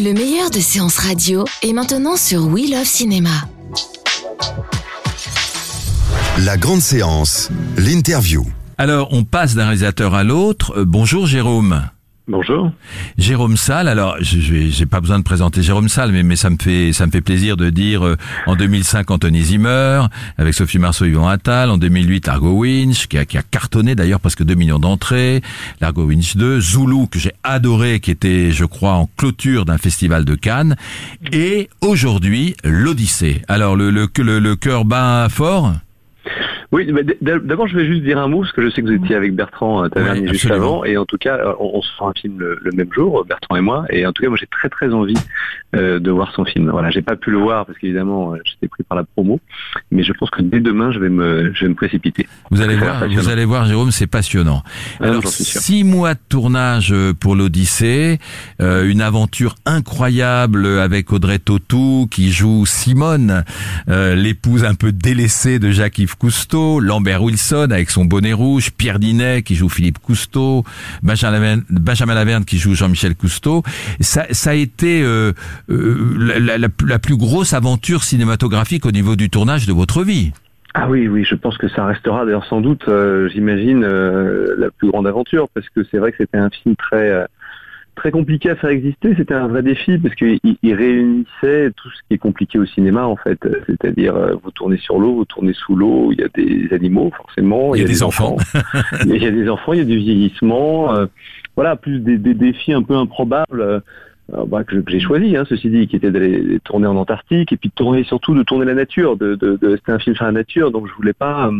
Le meilleur de séances radio est maintenant sur We Love Cinéma. La grande séance, l'interview. Alors, on passe d'un réalisateur à l'autre. Euh, bonjour Jérôme. Bonjour. Jérôme Salle. Alors, je j'ai pas besoin de présenter Jérôme Salle, mais, mais ça me fait ça me fait plaisir de dire euh, en 2005 Anthony Zimmer avec Sophie Marceau, Yvon Attal. En 2008 Largo Winch qui a, qui a cartonné d'ailleurs presque 2 millions d'entrées. Largo Winch 2, Zulu que j'ai adoré, qui était je crois en clôture d'un festival de Cannes. Et aujourd'hui l'Odyssée. Alors le le le, le cœur bat fort? Oui, d'abord je vais juste dire un mot, parce que je sais que vous étiez avec Bertrand euh, Tavernier Ouais, juste avant, et en tout cas, euh, on, on se fera un film le, le même jour, Bertrand et moi, et en tout cas, moi j'ai très très envie euh, de voir son film. Voilà, j'ai pas pu le voir parce qu'évidemment, j'étais pris par la promo, mais je pense que dès demain, je vais me, je vais me précipiter. Vous allez voir, vous allez voir, Jérôme, c'est passionnant. Ah Alors, six mois de tournage pour l'Odyssée, euh, une aventure incroyable avec Audrey Tautou qui joue Simone, euh, l'épouse un peu délaissée de Jacques-Yves Cousteau, Lambert Wilson avec son bonnet rouge, Pierre Dinet qui joue Philippe Cousteau, Benjamin Laverne, Benjamin Laverne qui joue Jean-Michel Cousteau. Ça, a été euh, euh, la, plus- grosse aventure cinématographique au niveau du tournage de votre vie. Ah oui, oui, je pense que ça restera d'ailleurs sans doute, euh, j'imagine, la plus grande aventure, parce que c'est vrai que c'était un film très très compliqué à faire exister. C'était un vrai défi parce qu'il il réunissait tout ce qui est compliqué au cinéma en fait, c'est-à-dire euh, vous tournez sur l'eau, vous tournez sous l'eau, il y a des animaux forcément, Il y a des enfants. il y a des enfants, il y a du vieillissement, euh, voilà, plus des, des défis un peu improbables. euh, bah, que, que j'ai choisi, hein, ceci dit, qui était d'aller tourner en Antarctique et puis de tourner surtout de tourner la nature. De, de, de- c'était un film sur la nature, donc je voulais pas, euh,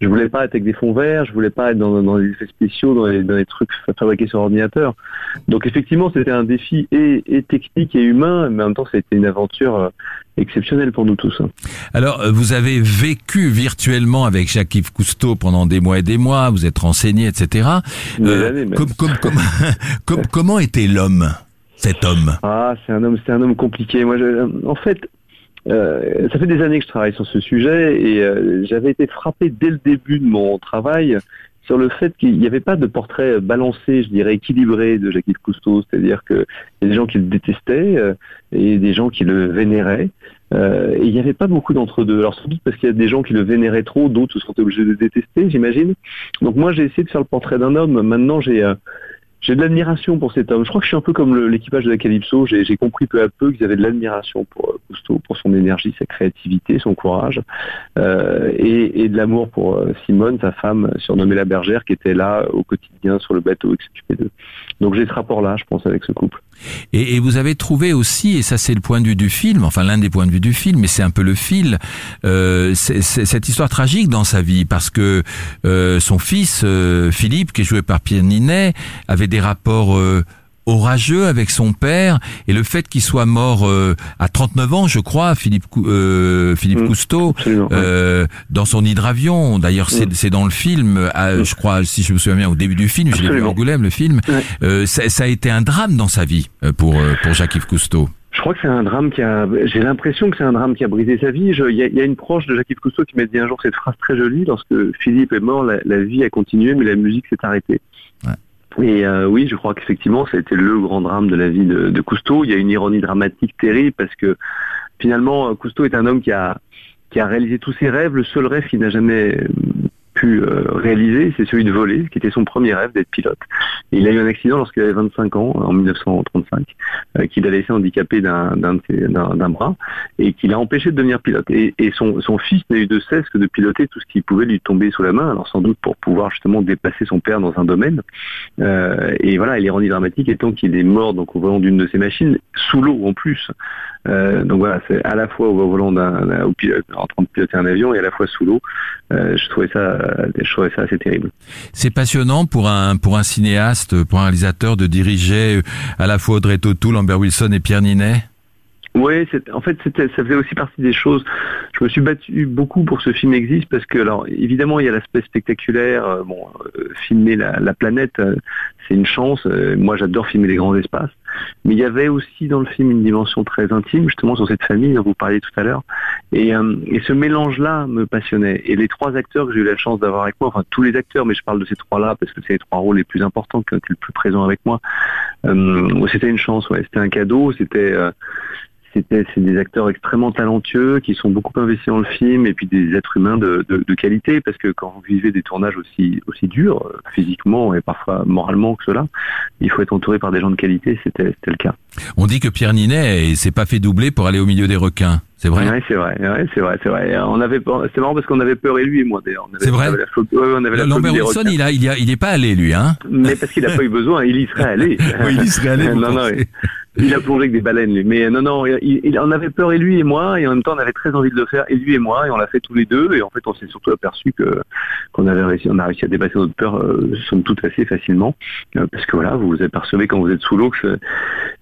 je voulais pas être avec des fonds verts, je voulais pas être dans, dans des effets spéciaux, dans les, dans les trucs fa- fabriqués sur ordinateur. Donc effectivement, c'était un défi et, et technique et humain, mais en même temps, c'était une aventure euh, exceptionnelle pour nous tous. hein. Alors, euh, vous avez vécu virtuellement avec Jacques-Yves Cousteau pendant des mois et des mois, vous êtes renseigné, etc. Euh, années même. comme- comme- comme- comme- comment était l'homme, cet homme? Ah, c'est un homme, c'est un homme compliqué. Moi, je- en fait, euh, ça fait des années que je travaille sur ce sujet et euh, j'avais été frappé dès le début de mon travail sur le fait qu'il n'y avait pas de portrait balancé, je dirais équilibré de Jacques-Yves Cousteau. C'est-à-dire qu'il y a des gens qui le détestaient euh, et des gens qui le vénéraient. Euh, et il n'y avait pas beaucoup d'entre-deux. Alors sans doute parce qu'il y a des gens qui le vénéraient trop, d'autres se sont obligés de le détester, j'imagine. Donc moi j'ai essayé de faire le portrait d'un homme. Maintenant j'ai euh, j'ai de l'admiration pour cet homme. Je crois que je suis un peu comme l'équipage de la Calypso. J'ai j'ai compris peu à peu qu'ils avaient de l'admiration pour euh, Cousteau, pour son énergie, sa créativité, son courage, euh, et, et de l'amour pour euh, Simone, sa femme, surnommée la bergère, qui était là au quotidien sur le bateau et. Donc j'ai ce rapport-là, je pense, avec ce couple. et, vous avez trouvé aussi, et ça c'est le point de vue du film, enfin l'un des points de vue du film, mais c'est un peu le fil, euh, c'est- c'est cette histoire tragique dans sa vie, parce que euh, son fils, euh, Philippe, qui est joué par Pierre Ninet, avait des rapports... euh, orageux avec son père et le fait qu'il soit mort euh, à 39 ans je crois Philippe Cou- euh, Philippe Mm. Cousteau euh, dans son hydravion. D'ailleurs, c'est Mm. c'est dans le film, à, Mm. je crois, si je me souviens bien, au début du film, je l'ai vu. Angoulême, le film. Euh, ça, ça a été un drame dans sa vie euh, pour euh, pour Jacques-Yves Cousteau. Je crois que c'est un drame qui a. J'ai l'impression que c'est un drame qui a brisé sa vie. Je- Il y, a, il y a une proche de Jacques-Yves Cousteau qui m'a dit un jour cette phrase très jolie lorsque Philippe est mort, la, la vie a continué, mais la musique s'est arrêtée. Ouais. Et euh, oui, je crois qu'effectivement, ça a été le grand drame de la vie de, de Cousteau. Il y a une ironie dramatique terrible parce que finalement, Cousteau est un homme qui a qui a réalisé tous ses rêves. Le seul rêve qu'il n'a jamais pu euh, réaliser, c'est celui de voler, qui était son premier rêve d'être pilote. Et il a eu un accident lorsqu'il avait 25 ans, en 1935, euh, qu'il a laissé handicapé d'un bras et qui l'a empêché de devenir pilote. Et, et son, son fils n'a eu de cesse que de piloter tout ce qui pouvait lui tomber sous la main, alors sans doute pour pouvoir justement dépasser son père dans un domaine. Euh, et voilà, et l'ironie dramatique étant qu'il est mort donc au volant d'une de ses machines, sous l'eau en plus. Euh, donc voilà, c'est à la fois au volant d'un, en train de piloter un avion et à la fois sous l'eau. Je trouvais ça je trouvais ça assez terrible. C'est passionnant pour un pour un cinéaste, pour un réalisateur de diriger à la fois Audrey Tautou, Lambert Wilson et Pierre Ninet? Oui, en fait, ça faisait aussi partie des choses. Je me suis battu beaucoup pour que ce film existe parce que, alors, évidemment, il y a l'aspect spectaculaire. Euh, bon, euh, filmer la, planète, euh, c'est une chance. moi, j'adore filmer les grands espaces. Mais il y avait aussi dans le film une dimension très intime, justement, sur cette famille dont vous parliez tout à l'heure. Et, ce mélange-là me passionnait. Et les trois acteurs que j'ai eu la chance d'avoir avec moi, enfin tous les acteurs, mais je parle de ces trois-là parce que c'est les trois rôles les plus importants qui ont été le plus présents avec moi. c'était une chance. C'était un cadeau. C'était c'était c'est des acteurs extrêmement talentueux qui sont beaucoup investis dans le film et puis des êtres humains de, de, qualité parce que quand vous vivez des tournages aussi aussi durs euh, physiquement et parfois moralement que cela, il faut être entouré par des gens de qualité. C'était c'était le cas. On dit que Pierre Ninet s'est pas fait doubler pour aller au milieu des requins. C'est vrai? Oui, c'est vrai. Ouais, c'est vrai, c'est vrai. On avait, c'est marrant parce qu'on avait peur et lui et moi d'ailleurs. C'est vrai? On avait la Lambert Wilson, il a, il a, il est pas allé lui, hein? Mais parce qu'il a pas eu besoin, il y serait allé. oui, il y serait allé. non, non. Il a plongé avec des baleines, lui. Mais non, non, il, en avait peur et lui et moi, et en même temps, on avait très envie de le faire, et lui et moi, et on l'a fait tous les deux, et en fait, on s'est surtout aperçu que qu'on avait réussi, on a réussi à dépasser notre peur, euh, somme toute assez facilement, euh, parce que voilà, vous vous apercevez quand vous êtes sous l'eau que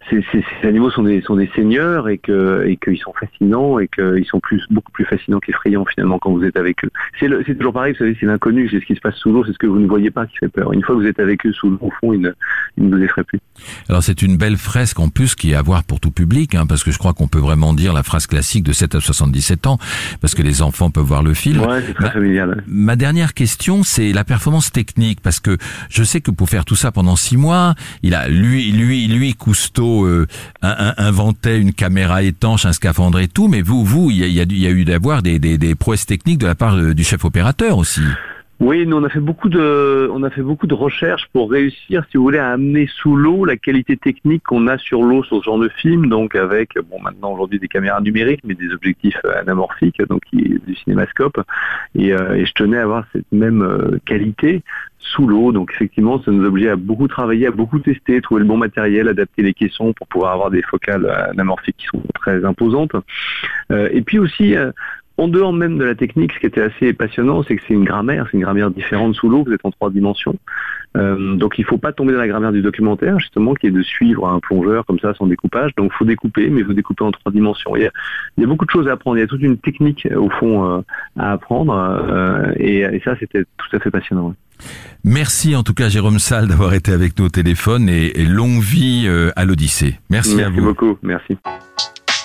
ces, ces, animaux sont des sont des seigneurs et que et qu'ils sont fascinants et qu'ils sont plus beaucoup plus fascinants qu'effrayants finalement quand vous êtes avec eux. C'est c'est toujours pareil, vous savez, c'est l'inconnu, c'est ce qui se passe sous l'eau, c'est ce que vous ne voyez pas qui fait peur. Une fois que vous êtes avec eux sous l'eau, au fond, ils ne, ils ne vous effraient plus. Alors c'est une belle fresque en plus qui est à voir pour tout public, hein, parce que je crois qu'on peut vraiment dire la phrase classique de 7 à 77 ans, parce que les enfants peuvent voir le film. Ouais, c'est très ma, familial. Ma dernière question, c'est la performance technique, parce que je sais que pour faire tout ça pendant six mois, il a lui, lui, lui, Cousteau euh, inventait une caméra étanche, un scaphandre et tout, mais vous, vous, il y a, y a, eu d'avoir des, des, des prouesses techniques de la part du chef opérateur aussi. Oui, nous on a fait beaucoup de, on a fait beaucoup de recherches pour réussir, si vous voulez, à amener sous l'eau la qualité technique qu'on a sur l'eau sur ce genre de film, donc avec, bon, maintenant aujourd'hui des caméras numériques, mais des objectifs anamorphiques, donc du cinémascope, et, euh, et je tenais à avoir cette même euh, qualité sous l'eau. Donc effectivement, ça nous oblige à beaucoup travailler, à beaucoup tester, trouver le bon matériel, adapter les caissons pour pouvoir avoir des focales anamorphiques qui sont très imposantes. Euh, et puis aussi en dehors même de la technique, ce qui était assez passionnant, c'est que c'est une grammaire, c'est une grammaire différente sous l'eau, vous êtes en trois dimensions. Euh, donc il ne faut pas tomber dans la grammaire du documentaire, justement, qui est de suivre un plongeur comme ça sans découpage. Donc il faut découper, mais il faut découper en trois dimensions. Il y, a, il y, a, beaucoup de choses à apprendre, il y a toute une technique au fond euh, à apprendre, euh, et, ça c'était tout à fait passionnant. Merci en tout cas Jérôme Salle d'avoir été avec nous au téléphone et, longue vie à l'Odyssée. Merci, à vous. Merci beaucoup, merci.